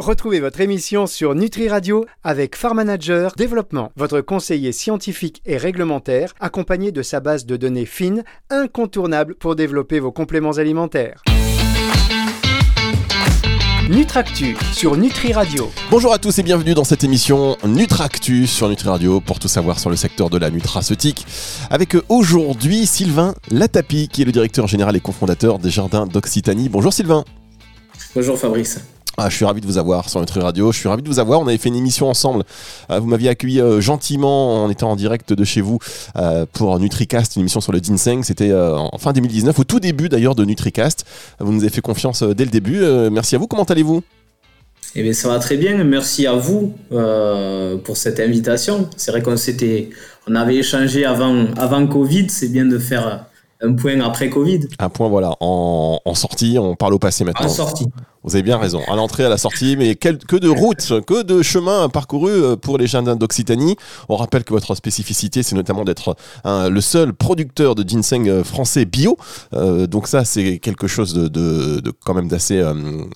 Retrouvez votre émission sur Nutri Radio avec Farm Manager Développement, votre conseiller scientifique et réglementaire, accompagné de sa base de données fines, incontournable pour développer vos compléments alimentaires. Nutractu sur Nutri Radio. Bonjour à tous et bienvenue dans cette émission Nutractu sur Nutri Radio pour tout savoir sur le secteur de la nutraceutique. Avec aujourd'hui Sylvain Latapi qui est le directeur général et cofondateur des Jardins d'Occitanie. Bonjour Sylvain. Bonjour Fabrice. Ah, je suis ravi de vous avoir sur Nutri Radio. Je suis ravi de vous avoir. On avait fait une émission ensemble. Euh, vous m'aviez accueilli euh, gentiment en étant en direct de chez vous euh, pour NutriCast, une émission sur le ginseng. C'était en fin 2019, au tout début d'ailleurs de NutriCast. Vous nous avez fait confiance dès le début. merci à vous. Comment allez-vous? Eh bien, ça va très bien. Merci à vous pour cette invitation. C'est vrai qu'on s'était, on avait échangé avant, avant Covid. C'est bien de faire un point après Covid. Un point, voilà, en, en sortie. On parle au passé maintenant. En sortie. Vous avez bien raison. À l'entrée, à la sortie, mais que de routes, que de chemins parcourus euh, pour les jardins d'Occitanie. On rappelle que votre spécificité, c'est notamment d'être le seul producteur de ginseng euh, français bio. Euh, donc ça, c'est quelque chose de, de, de quand même d'assez,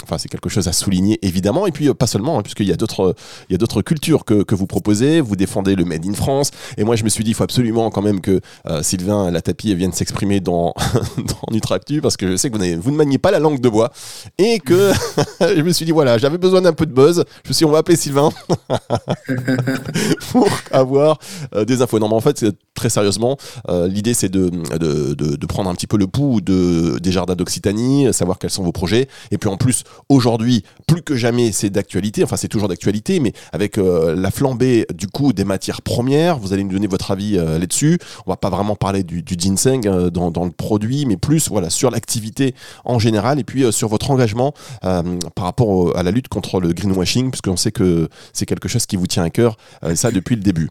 enfin c'est quelque chose à souligner évidemment. Et puis pas seulement, hein, puisqu'il y a d'autres, il y a d'autres cultures que, que, vous proposez. Vous défendez le Made in France. Et moi, je me suis dit, il faut absolument quand même que Sylvain Latapi vienne s'exprimer dans dans Nutractu, parce que je sais que vous, ne maniez pas la langue de bois et que je me suis dit, voilà, j'avais besoin d'un peu de buzz. Je me suis dit, on va appeler Sylvain pour avoir euh, des infos. Non, mais en fait, très sérieusement, euh, l'idée, c'est de, de, de, prendre un petit peu le pouls de, des jardins d'Occitanie, savoir quels sont vos projets. Et puis en plus, aujourd'hui, plus que jamais, c'est d'actualité. Enfin, c'est toujours d'actualité, mais avec euh, la flambée du coût des matières premières, vous allez nous donner votre avis là-dessus. On va pas vraiment parler du, du ginseng dans, dans, le produit, mais plus voilà sur l'activité en général et puis sur votre engagement euh, par rapport à la lutte contre le greenwashing, puisqu'on sait que c'est quelque chose qui vous tient à cœur, euh, ça depuis le début.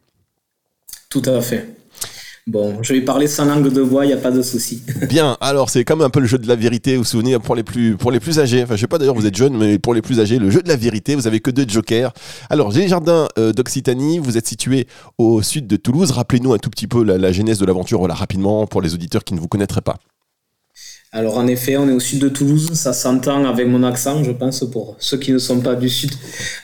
Tout à fait. Bon, je vais parler sans langue de bois, il n'y a pas de souci. Bien, alors c'est comme un peu le jeu de la vérité, vous vous souvenez, pour les plus, pour les plus âgés, enfin je sais pas d'ailleurs, vous êtes jeune, mais pour les plus âgés, le jeu de la vérité, vous avez que deux jokers. Alors, les jardins euh, d'Occitanie, vous êtes situé au sud de Toulouse, rappelez-nous un tout petit peu la, la genèse de l'aventure, voilà, rapidement, pour les auditeurs qui ne vous connaîtraient pas. Alors en effet, on est au sud de Toulouse, ça s'entend avec mon accent, je pense, pour ceux qui ne sont pas du sud.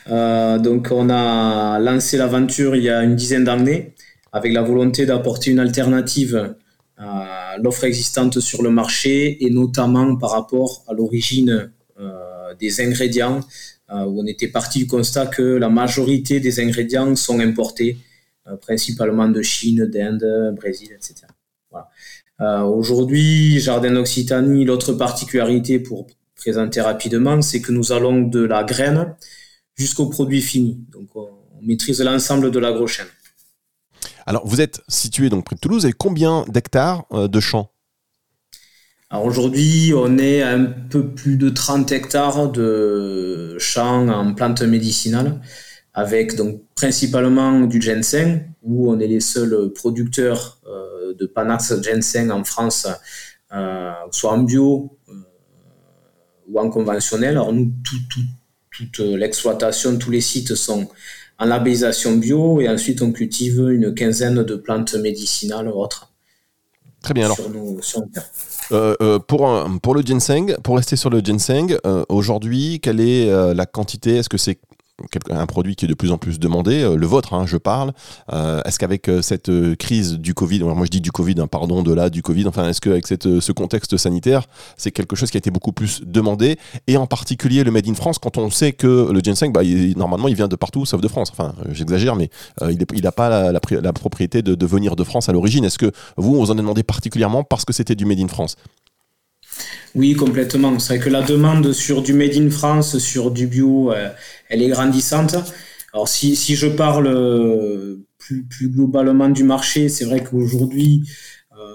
Euh, donc on a lancé l'aventure il y a une dizaine d'années avec la volonté d'apporter une alternative à l'offre existante sur le marché et notamment par rapport à l'origine euh, des ingrédients, euh, où on était parti du constat que la majorité des ingrédients sont importés, principalement de Chine, d'Inde, Brésil, etc. Euh, aujourd'hui, Jardin d'Occitanie, l'autre particularité pour présenter rapidement, c'est que nous allons de la graine jusqu'au produit fini. Donc, on maîtrise l'ensemble de l'agrochaîne. Alors, vous êtes situé donc près de Toulouse. et combien d'hectares euh, de champs? Alors aujourd'hui, on est à un peu plus de 30 hectares de champs en plantes médicinales, avec donc principalement du ginseng, où on est les seuls producteurs euh, de Panax Ginseng en France, euh, soit en bio ou en conventionnel. Alors nous, toute l'exploitation, tous les sites sont en labellisation bio et ensuite on cultive une quinzaine de plantes médicinales ou autres. Très bien. Alors, euh, pour, pour le ginseng, pour rester sur le ginseng, aujourd'hui, quelle est la quantité? Est-ce que c'est un produit qui est de plus en plus demandé, euh, le vôtre, hein, je parle. Euh, est-ce qu'avec euh, cette crise du Covid, moi je dis du Covid, hein, pardon, de là, du Covid, enfin, est-ce qu'avec ce contexte sanitaire, c'est quelque chose qui a été beaucoup plus demandé? Et en particulier le Made in France, quand on sait que le ginseng, bah, normalement, il vient de partout sauf de France. Enfin, j'exagère, mais il n'a pas la, propriété de, de, venir de France à l'origine. Est-ce que vous, vous en avez demandé particulièrement parce que c'était du Made in France? Oui, complètement. C'est vrai que la demande sur du Made in France, sur du bio, euh, elle est grandissante. Alors si, si je parle euh, plus, plus globalement du marché, c'est vrai qu'aujourd'hui, euh,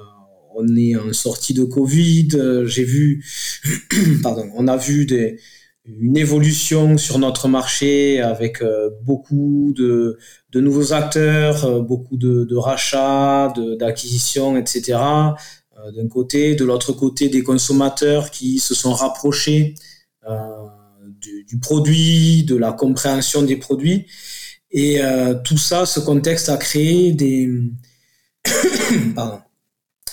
on est en sortie de Covid. J'ai vu, pardon, on a vu des, une évolution sur notre marché avec beaucoup de, de, nouveaux acteurs, beaucoup de, de rachats, d'acquisitions, etc. Euh, d'un côté, de l'autre côté des consommateurs qui se sont rapprochés euh, du, produit, de la compréhension des produits. Et euh, tout ça, ce contexte a créé des, pardon,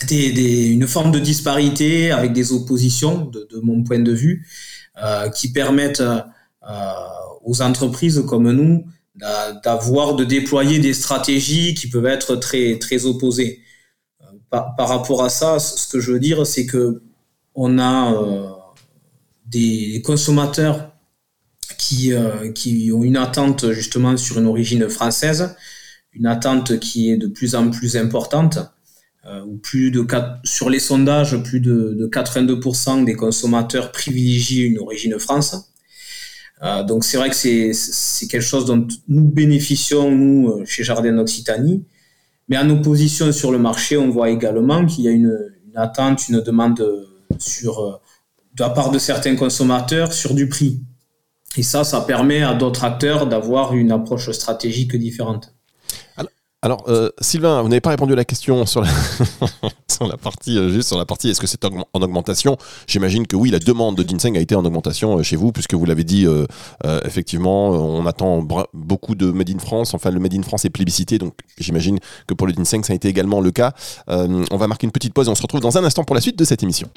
une forme de disparité avec des oppositions, de, mon point de vue, qui permettent aux entreprises comme nous d'avoir, de déployer des stratégies qui peuvent être très, très opposées. Par, rapport à ça, ce que je veux dire, c'est que on a des consommateurs qui, qui ont une attente justement sur une origine française, une attente qui est de plus en plus importante. Euh, sur les sondages, plus de, de 82% des consommateurs privilégient une origine France. Euh, donc c'est vrai que c'est quelque chose dont nous bénéficions, nous, euh, chez Jardin d'Occitanie. Mais en opposition sur le marché, on voit également qu'il y a une, attente, une demande sur, euh, de la part de certains consommateurs sur du prix. Et ça, ça permet à d'autres acteurs d'avoir une approche stratégique différente. Alors, euh, Sylvain, vous n'avez pas répondu à la question sur la, sur la partie, euh, juste sur la partie, est-ce que c'est en augmentation? J'imagine que oui, la demande de ginseng a été en augmentation euh, chez vous, puisque vous l'avez dit, effectivement, on attend beaucoup de Made in France. Enfin, le Made in France est plébiscité, donc j'imagine que pour le ginseng, ça a été également le cas. on va marquer une petite pause et on se retrouve dans un instant pour la suite de cette émission.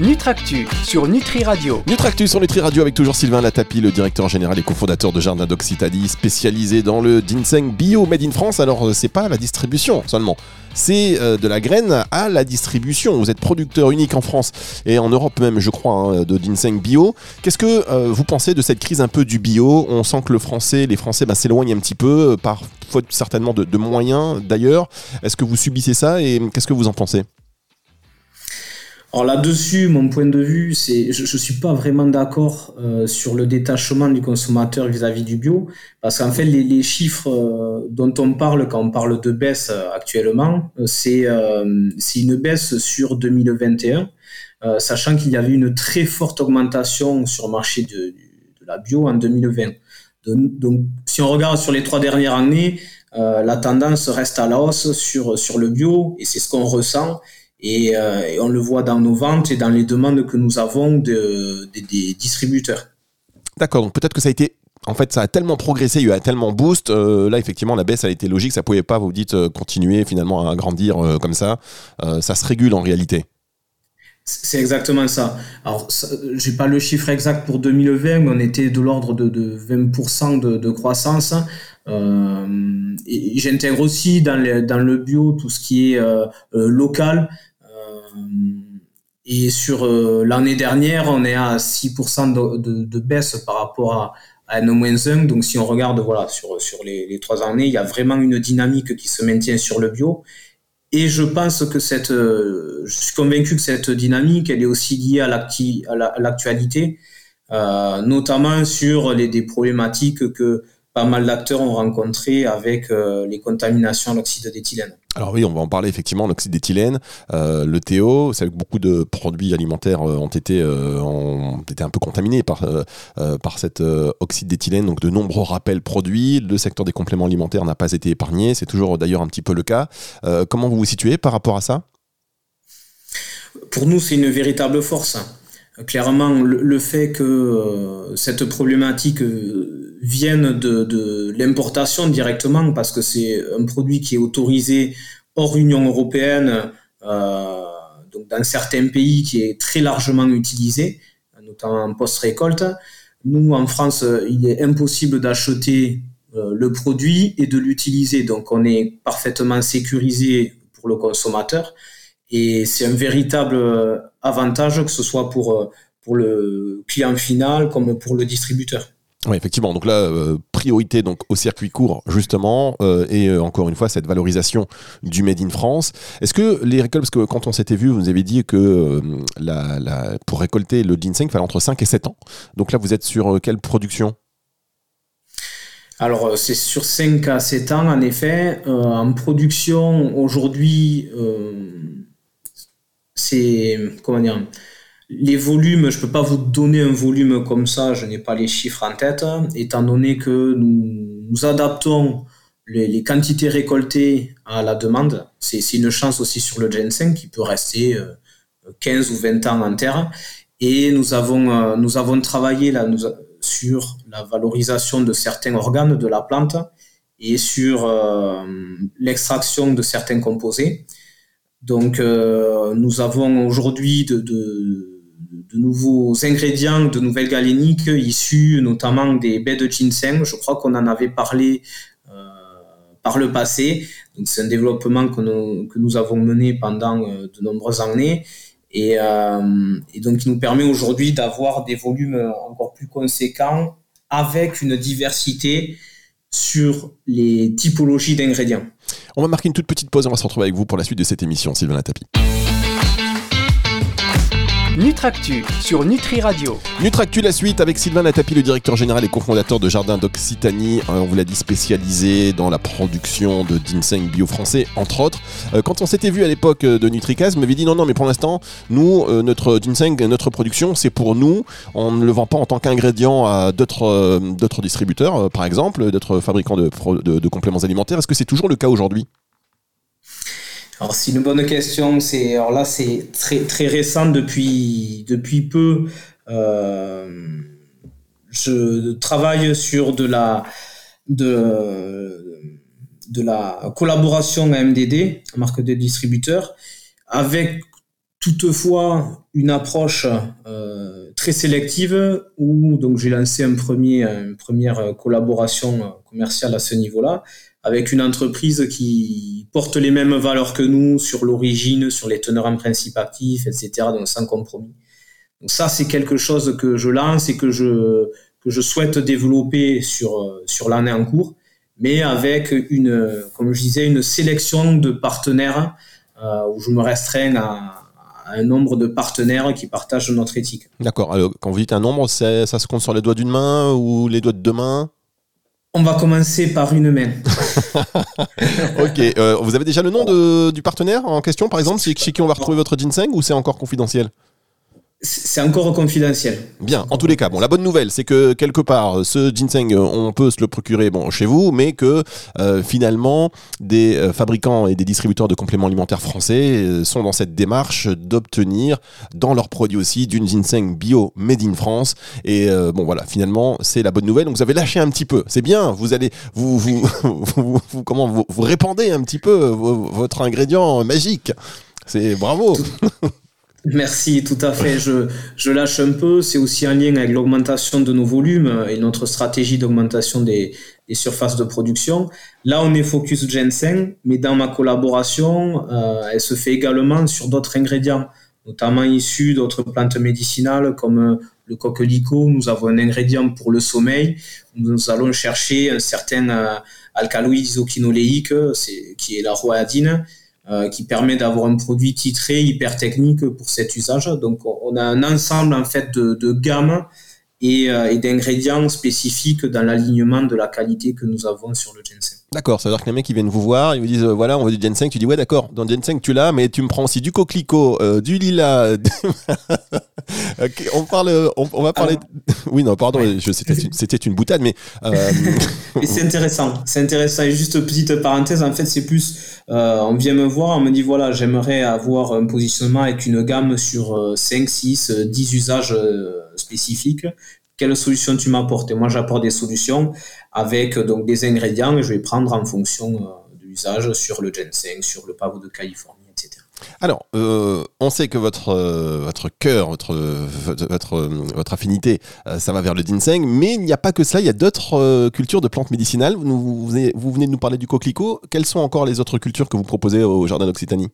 Nutractu sur Nutri Radio. Nutractu sur Nutri Radio avec toujours Sylvain Latapi, le directeur général et cofondateur de Jardin d'Occitanie, spécialisé dans le ginseng bio made in France. Alors, euh, c'est pas la distribution seulement, c'est euh, de la graine à la distribution. Vous êtes producteur unique en France et en Europe même, je crois, hein, de ginseng bio. Qu'est-ce que euh, vous pensez de cette crise un peu du bio? On sent que le français, les Français bah, s'éloignent un petit peu, par faute certainement de moyens d'ailleurs. Est-ce que vous subissez ça et qu'est-ce que vous en pensez? Alors là-dessus, mon point de vue, c'est je, ne suis pas vraiment d'accord euh, sur le détachement du consommateur vis-à-vis du bio, parce qu'en fait, les, chiffres euh, dont on parle quand on parle de baisse euh, actuellement, c'est une baisse sur 2021, sachant qu'il y avait une très forte augmentation sur le marché de, la bio en 2020. Donc, si on regarde sur les trois dernières années, la tendance reste à la hausse sur le bio, et c'est ce qu'on ressent. Euh, et, on le voit dans nos ventes et dans les demandes que nous avons de, des distributeurs. D'accord, donc peut-être que ça a été en fait, ça a tellement progressé, il y a tellement boost. Euh, là, effectivement, la baisse a été logique. Ça pouvait pas, vous dites, euh, continuer finalement à grandir comme ça. ça se régule en réalité. C'est exactement ça. Alors, j'ai pas le chiffre exact pour 2020, mais on était de l'ordre de, de, 20% de, de, croissance. Euh, j'intègre aussi dans le, dans le bio tout ce qui est local. Et sur euh, l'année dernière, on est à 6% de, baisse par rapport à, à N-1. Donc si on regarde voilà, sur, sur les, trois années, il y a vraiment une dynamique qui se maintient sur le bio. Et je pense que cette, euh, je suis convaincu que cette dynamique, elle est aussi liée à l'actualité, euh, notamment sur les, des problématiques que pas mal d'acteurs ont rencontrées avec euh, les contaminations à l'oxyde d'éthylène. Alors oui, on va en parler effectivement, l'oxyde d'éthylène, euh, le TO, c'est que beaucoup de produits alimentaires euh, ont, été, euh, ont été un peu contaminés par, par cet oxyde d'éthylène, donc de nombreux rappels produits, le secteur des compléments alimentaires n'a pas été épargné, c'est toujours d'ailleurs un petit peu le cas. comment vous vous situez par rapport à ça? Pour nous, c'est une véritable force. Clairement, le, fait que cette problématique vienne de, l'importation directement parce que c'est un produit qui est autorisé hors Union européenne, euh, donc dans certains pays qui est très largement utilisé, notamment en post-récolte. Nous, en France, il est impossible d'acheter euh, le produit et de l'utiliser. Donc, on est parfaitement sécurisé pour le consommateur. Et c'est un véritable avantage, que ce soit pour, pour le client final comme pour le distributeur. Oui, effectivement. Donc là, euh, priorité donc au circuit court justement, euh, et euh, encore une fois cette valorisation du made in France. Est-ce que les récoltes, parce que quand on s'était vu, vous nous avez dit que la, la, pour récolter le ginseng, il fallait entre 5 et 7 ans. Donc là, vous êtes sur quelle production? Alors, c'est sur 5 à 7 ans, en effet. en production, aujourd'hui, c'est. Comment dire les volumes, je ne peux pas vous donner un volume comme ça, je n'ai pas les chiffres en tête, étant donné que nous, adaptons les, quantités récoltées à la demande. C'est une chance aussi sur le ginseng qui peut rester 15 euh, ou 20 ans en terre. Et nous avons, euh, nous avons travaillé là, sur la valorisation de certains organes de la plante et sur euh, l'extraction de certains composés. Donc, nous avons aujourd'hui de nouveaux ingrédients, de nouvelles galéniques issues notamment des baies de ginseng. Je crois qu'on en avait parlé par le passé. C'est un développement que nous, avons mené pendant de nombreuses années et, et donc qui nous permet aujourd'hui d'avoir des volumes encore plus conséquents avec une diversité sur les typologies d'ingrédients. On va marquer une toute petite pause, on va se retrouver avec vous pour la suite de cette émission, Sylvain Latapi. Nutractu sur Nutri Radio. Nutractu la suite avec Sylvain Latapi, le directeur général et cofondateur de Jardin d'Occitanie. Euh, on vous l'a dit, spécialisé dans la production de ginseng bio français, entre autres. Euh, quand on s'était vu à l'époque euh, de Nutricaz, m'avait dit non, non, mais pour l'instant, nous, notre ginseng, notre production, c'est pour nous. On ne le vend pas en tant qu'ingrédient à d'autres, d'autres distributeurs, par exemple, d'autres fabricants de, de compléments alimentaires. Est-ce que c'est toujours le cas aujourd'hui? Alors c'est une bonne question. C'est alors là c'est très très récent depuis depuis peu. Euh, je travaille sur de la de la collaboration à MDD, marque de distributeur, avec toutefois une approche euh, très sélective où donc j'ai lancé un premier une première collaboration commerciale à ce niveau-là avec une entreprise qui porte les mêmes valeurs que nous sur l'origine, sur les teneurs en principe actifs, etc. Donc sans compromis. Donc ça, c'est quelque chose que je lance et que je, que je souhaite développer sur, sur l'année en cours, mais avec une, comme je disais, une sélection de partenaires euh, où je me restreins à, un nombre de partenaires qui partagent notre éthique. D'accord. Quand vous dites un nombre, ça se compte sur les doigts d'une main ou les doigts de deux mains? On va commencer par une main. ok. Euh, vous avez déjà le nom de, du partenaire en question, par exemple, chez qui on va retrouver votre ginseng ou c'est encore confidentiel? C'est encore confidentiel. Bien, en tous les cas, bon, la bonne nouvelle, c'est que quelque part, ce ginseng, on peut se le procurer bon, chez vous, mais que euh, finalement, des euh, fabricants et des distributeurs de compléments alimentaires français euh, sont dans cette démarche d'obtenir dans leurs produits aussi d'une ginseng bio made in France. Et bon, voilà, finalement, c'est la bonne nouvelle. Donc, vous avez lâché un petit peu. C'est bien, vous allez, vous, vous, vous, comment, vous, vous répandez un petit peu votre ingrédient magique. C'est bravo. Merci, tout à fait. Je, je lâche un peu. C'est aussi en lien avec l'augmentation de nos volumes et notre stratégie d'augmentation des, des, surfaces de production. Là, on est focus ginseng, mais dans ma collaboration, euh, elle se fait également sur d'autres ingrédients, notamment issus d'autres plantes médicinales comme euh, le coquelicot. Nous avons un ingrédient pour le sommeil. Nous allons chercher un certain euh, alcaloïde isoquinoléique, qui est la roadine euh, qui permet d'avoir un produit titré hyper technique pour cet usage. Donc on a un ensemble en fait de, gammes et, euh, et d'ingrédients spécifiques dans l'alignement de la qualité que nous avons sur le ginseng. D'accord, ça veut dire que les mecs ils viennent vous voir, ils vous disent euh, voilà, on veut du ginseng, tu dis ouais d'accord, dans le ginseng tu l'as, mais tu me prends aussi du coquelicot, euh, du lilas. on parle, on, va parler. oui non, pardon, c'était une, une, boutade, mais. Euh... c'est intéressant, c'est intéressant. Et juste petite parenthèse, en fait c'est plus, on vient me voir, on me dit voilà, j'aimerais avoir un positionnement avec une gamme sur 5, 6, 10 usages spécifiques quelle solution tu m'apportes Et moi, j'apporte des solutions avec donc des ingrédients et je vais prendre en fonction euh, de l'usage sur le ginseng, sur le pavot de Californie, etc. Alors, euh, on sait que votre, euh, votre cœur, votre, votre, votre affinité, ça va vers le ginseng, mais il n'y a pas que ça, il y a d'autres cultures de plantes médicinales. Vous, vous, venez, de nous parler du coquelicot. Quelles sont encore les autres cultures que vous proposez au Jardin d'Occitanie?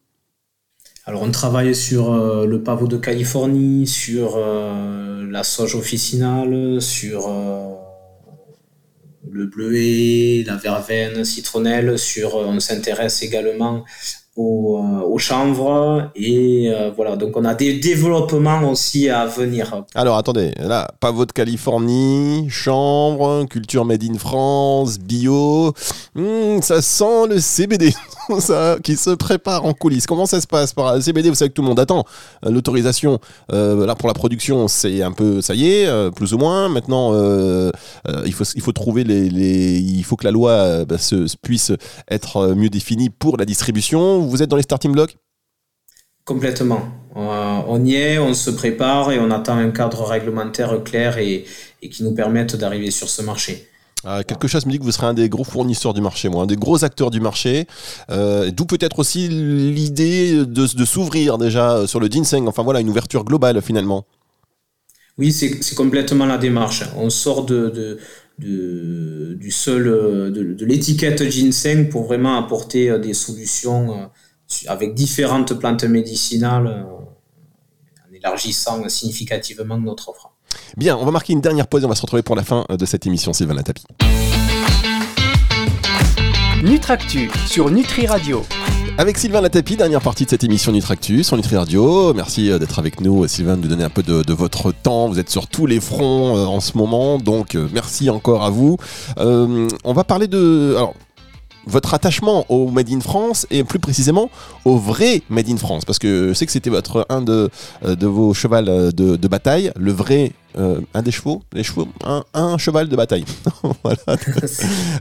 Alors on travaille sur euh, le pavot de Californie, sur euh, la sauge officinale, sur euh, le bleuet, la verveine, citronnelle, sur on s'intéresse également au, au, chanvre et voilà donc on a des développements aussi à venir. Alors attendez, là pavot de Californie, chanvre, culture made in France, bio, hmm, ça sent le CBD. ça, qui se prépare en coulisses. Comment ça se passe par CBD Vous savez que tout le monde attend euh, l'autorisation. Euh, là pour la production, c'est un peu ça y est, euh, plus ou moins. Maintenant, il faut il faut trouver les, les, il faut que la loi bah, se, puisse être mieux définie pour la distribution. Vous êtes dans les starting blocks? Complètement. on y est, on se prépare et on attend un cadre réglementaire clair et, et qui nous permette d'arriver sur ce marché. Ah, quelque chose me dit que vous serez un des gros fournisseurs du marché, moi, un des gros acteurs du marché. Euh, d'où peut-être aussi l'idée de, s'ouvrir déjà sur le ginseng. Enfin voilà, une ouverture globale finalement. Oui, c'est complètement la démarche. On sort de, de, du seul, de, l'étiquette ginseng pour vraiment apporter des solutions avec différentes plantes médicinales en élargissant significativement notre offre. Bien, on va marquer une dernière pause et on va se retrouver pour la fin de cette émission, Sylvain Latapi. Nutractu sur Nutri Radio. Avec Sylvain Latapi, dernière partie de cette émission Nutractu sur Nutri Radio. Merci euh, d'être avec nous, Sylvain, de nous donner un peu de, votre temps. Vous êtes sur tous les fronts euh, en ce moment, donc euh, merci encore à vous. on va parler de... Votre attachement au Made in France et plus précisément au vrai Made in France Parce que je sais que c'était votre un de, euh, vos chevals euh, de, bataille, le vrai euh, un des chevaux, les chevaux, un, cheval de bataille. voilà.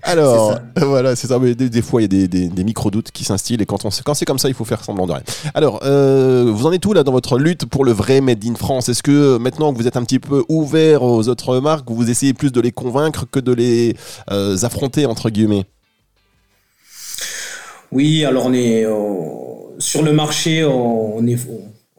Alors, voilà, c'est ça. Mais des, fois, il y a des, micro-doutes qui s'instillent et quand, on, quand c'est comme ça, il faut faire semblant de rien. Alors, vous en êtes où là dans votre lutte pour le vrai Made in France? Est-ce que maintenant que vous êtes un petit peu ouvert aux autres marques, vous essayez plus de les convaincre que de les affronter, entre guillemets? Oui, alors on est euh, sur le marché, on est,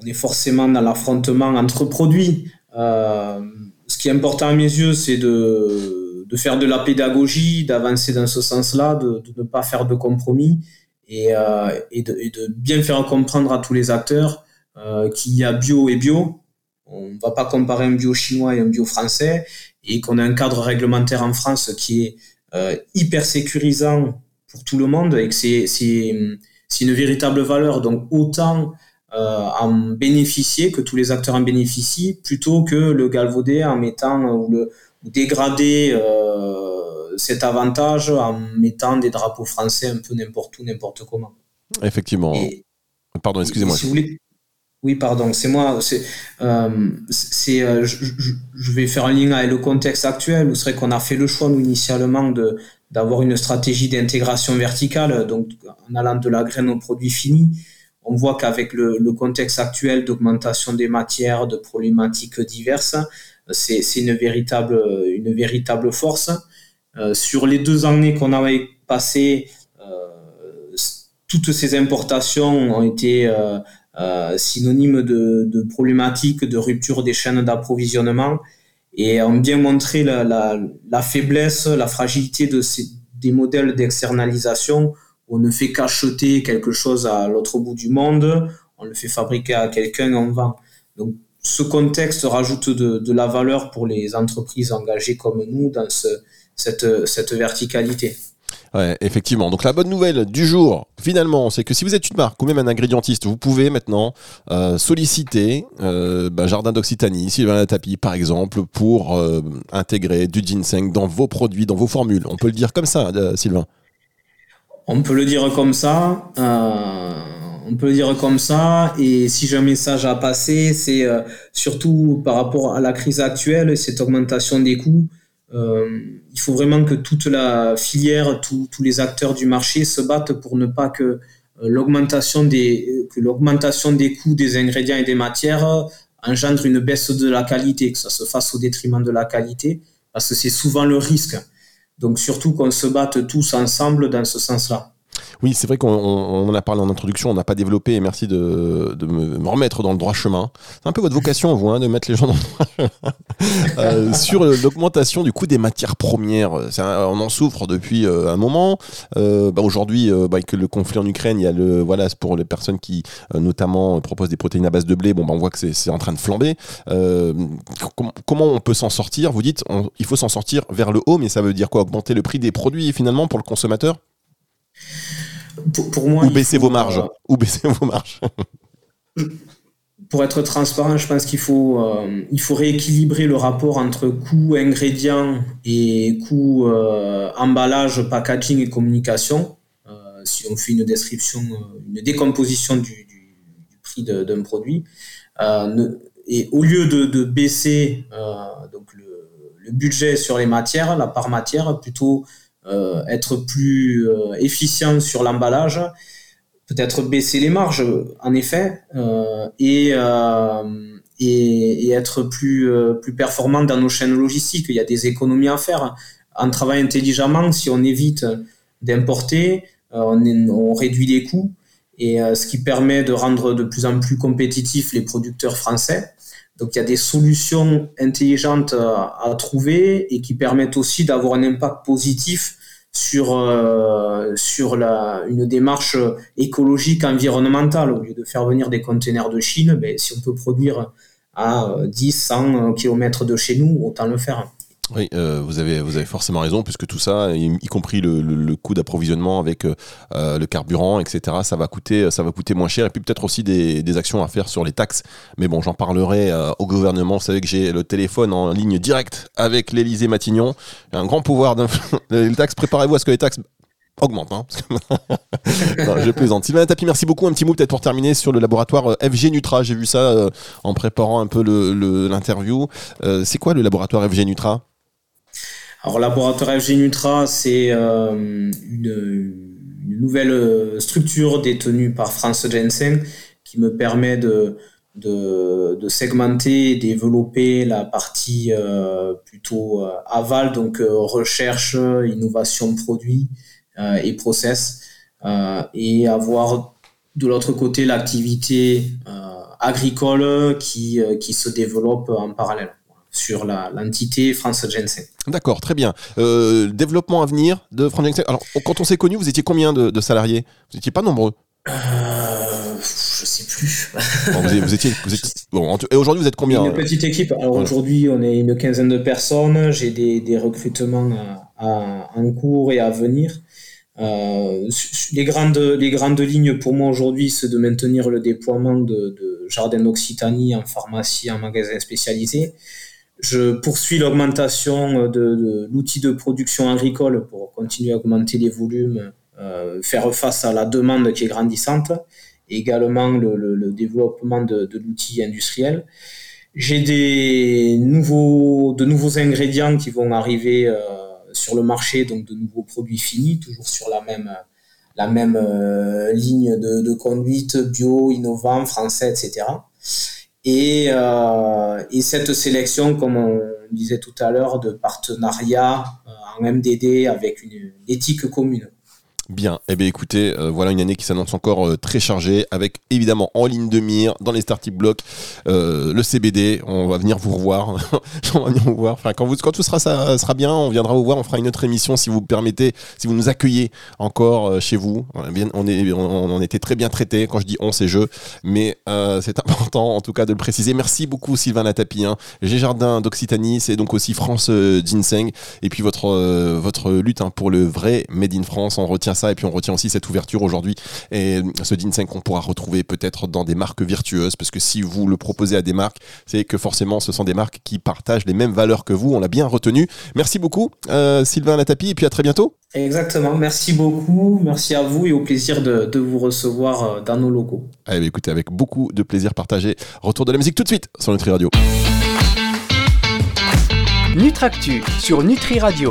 on est forcément dans l'affrontement entre produits. Euh, ce qui est important à mes yeux, c'est de, de faire de la pédagogie, d'avancer dans ce sens-là, de, de, ne pas faire de compromis et, euh, et, de, et, de, bien faire comprendre à tous les acteurs euh, qu'il y a bio et bio. On ne va pas comparer un bio chinois et un bio français et qu'on a un cadre réglementaire en France qui est euh, hyper sécurisant pour tout le monde et que c'est une véritable valeur. Donc autant en bénéficier, que tous les acteurs en bénéficient, plutôt que le galvauder en mettant ou le dégrader euh, cet avantage en mettant des drapeaux français un peu n'importe où, n'importe comment. Effectivement. Pardon, excusez-moi. Si vous voulez, oui, pardon, c'est moi. C'est, euh, c'est, euh, je, je, vais faire un lien avec le contexte actuel où serait qu'on a fait le choix nous initialement de d'avoir une stratégie d'intégration verticale, donc en allant de la graine au produit fini. On voit qu'avec le, contexte actuel d'augmentation des matières, de problématiques diverses, c'est, c'est une véritable véritable force. Euh, sur les deux années qu'on avait passées, euh, toutes ces importations ont été euh, euh, synonyme de, problématiques de rupture des chaînes d'approvisionnement et ont bien montré la, faiblesse, la fragilité des modèles d'externalisation. On ne fait qu'acheter quelque chose à l'autre bout du monde, on le fait fabriquer à quelqu'un, on vend. Donc ce contexte rajoute de, la valeur pour les entreprises engagées comme nous dans ce, cette, verticalité. Ouais, effectivement. Donc la bonne nouvelle du jour, finalement, c'est que si vous êtes une marque ou même un ingrédientiste, vous pouvez maintenant euh, solliciter euh, ben, Jardin d'Occitanie, Sylvain Tapis par exemple, pour euh, intégrer du ginseng dans vos produits, dans vos formules. On peut le dire comme ça, Sylvain On peut le dire comme ça. on peut le dire comme ça. Et si j'ai un message à passer, c'est surtout par rapport à la crise actuelle, cette augmentation des coûts. Euh, il faut vraiment que toute la filière, tous les acteurs du marché se battent pour ne pas que euh, l'augmentation des, que l'augmentation des coûts des ingrédients et des matières engendre une baisse de la qualité, que ça se fasse au détriment de la qualité, parce que c'est souvent le risque. Donc surtout qu'on se batte tous ensemble dans ce sens-là. Oui, c'est vrai qu'on en a parlé en introduction, on n'a pas développé, et merci de, me, remettre dans le droit chemin. C'est un peu votre vocation, vous, hein, de mettre les gens dans le droit chemin. Euh, sur l'augmentation du coût des matières premières, on en souffre depuis euh, un moment. Euh, bah, aujourd'hui, bah, avec le conflit en Ukraine, il y a le, voilà, pour les personnes qui notamment proposent des protéines à base de blé, bon, bah, on voit que c'est en train de flamber. comment on peut s'en sortir? Vous dites, il faut s'en sortir vers le haut, mais ça veut dire quoi? Augmenter le prix des produits finalement pour le consommateur? Pour, moi, ou baisser vos marges. Euh, ou baisser vos marges. pour être transparent, je pense qu'il faut, euh, il faut rééquilibrer le rapport entre coûts ingrédients et coûts euh, emballage, packaging et communication. si on fait une description, une décomposition du, prix d'un produit. et au lieu de, baisser donc le, le, budget sur les matières, la part matière, plutôt euh, être plus euh, efficient sur l'emballage, peut-être baisser les marges, en effet, euh, et, être plus, plus performant dans nos chaînes logistiques. Il y a des économies à faire. En travaillant intelligemment, si on évite d'importer, on, on, réduit les coûts, et ce qui permet de rendre de plus en plus compétitifs les producteurs français. Donc il y a des solutions intelligentes à, trouver et qui permettent aussi d'avoir un impact positif sur, euh, sur la, une démarche écologique, environnementale. Au lieu de faire venir des conteneurs de Chine, ben, si on peut produire à 10, 100 km de chez nous, autant le faire. Oui, euh, vous, avez, vous avez forcément raison, puisque tout ça, y, compris le, le, coût d'approvisionnement avec euh, euh, le carburant, etc., ça va coûter, ça va coûter moins cher. Et puis peut-être aussi des, des, actions à faire sur les taxes. Mais bon, j'en parlerai au gouvernement. Vous savez que j'ai le téléphone en ligne directe avec l'Élysée Matignon. Un grand pouvoir Les taxes, préparez-vous à ce que les taxes augmentent. Hein, je plaisante. Sylvain Tapi, merci beaucoup. Un petit mot peut-être pour terminer sur le laboratoire FG Nutra. J'ai vu ça en préparant un peu l'interview. C'est quoi le laboratoire FG Nutra? Alors, Laboratoire FG Nutra, c'est euh, une, nouvelle euh, structure détenue par France Jensen qui me permet de, de, segmenter et développer la partie euh, plutôt aval, donc recherche, innovation produit et process, et avoir de l'autre côté l'activité agricole qui, qui se développe en parallèle sur l'entité France Jensen. D'accord, très bien. Euh, développement à venir de France Jensen. Alors, quand on s'est connu, vous étiez combien de, salariés? Vous n'étiez pas nombreux euh, Je sais plus. vous, étiez, bon, et aujourd'hui, vous êtes combien? Une petite équipe. Alors aujourd'hui, on est une quinzaine de personnes. J'ai des, recrutements en cours et à venir. Euh, les, grandes, les grandes lignes pour moi aujourd'hui, c'est de maintenir le déploiement de, de jardins d'Occitanie en pharmacie, en magasin spécialisé. Je poursuis l'augmentation de, l'outil de production agricole pour continuer à augmenter les volumes, euh, faire face à la demande qui est grandissante, et également le, développement de, l'outil industriel. J'ai des nouveaux, de nouveaux ingrédients qui vont arriver euh, sur le marché, donc de nouveaux produits finis, toujours sur la même, la même euh, ligne de, de, conduite bio, innovant, français, etc. Et, euh, et cette sélection, comme on disait tout à l'heure, de partenariat euh, en MDD avec une éthique commune. Bien, eh bien écoutez, euh, voilà une année qui s'annonce encore euh, très chargée, avec évidemment en ligne de mire, dans les startup blocks, euh, le CBD, on va venir vous revoir, on va venir vous voir, enfin quand, vous, quand tout sera, ça sera bien, on viendra vous voir, on fera une autre émission si vous permettez, si vous nous accueillez encore chez vous, on, on, était très bien traités, quand je dis on c'est je, mais c'est important en tout cas de le préciser, merci beaucoup Sylvain Latapi, hein. Jardin d'Occitanie, c'est donc aussi France Ginseng, et puis votre, votre lutte hein, pour le vrai Made in France, on retient ça et puis on retient aussi cette ouverture aujourd'hui et ce ginseng qu'on pourra retrouver peut-être dans des marques virtueuses parce que si vous le proposez à des marques, c'est que forcément ce sont des marques qui partagent les mêmes valeurs que vous. On l'a bien retenu. Merci beaucoup euh, Sylvain Latapi et puis à très bientôt. Exactement. Merci beaucoup. Merci à vous et au plaisir de, vous recevoir euh, dans nos locaux. Allez, écoutez, avec beaucoup de plaisir partagé. Retour de la musique tout de suite sur Nutri Radio. Nutractu sur Nutri Radio.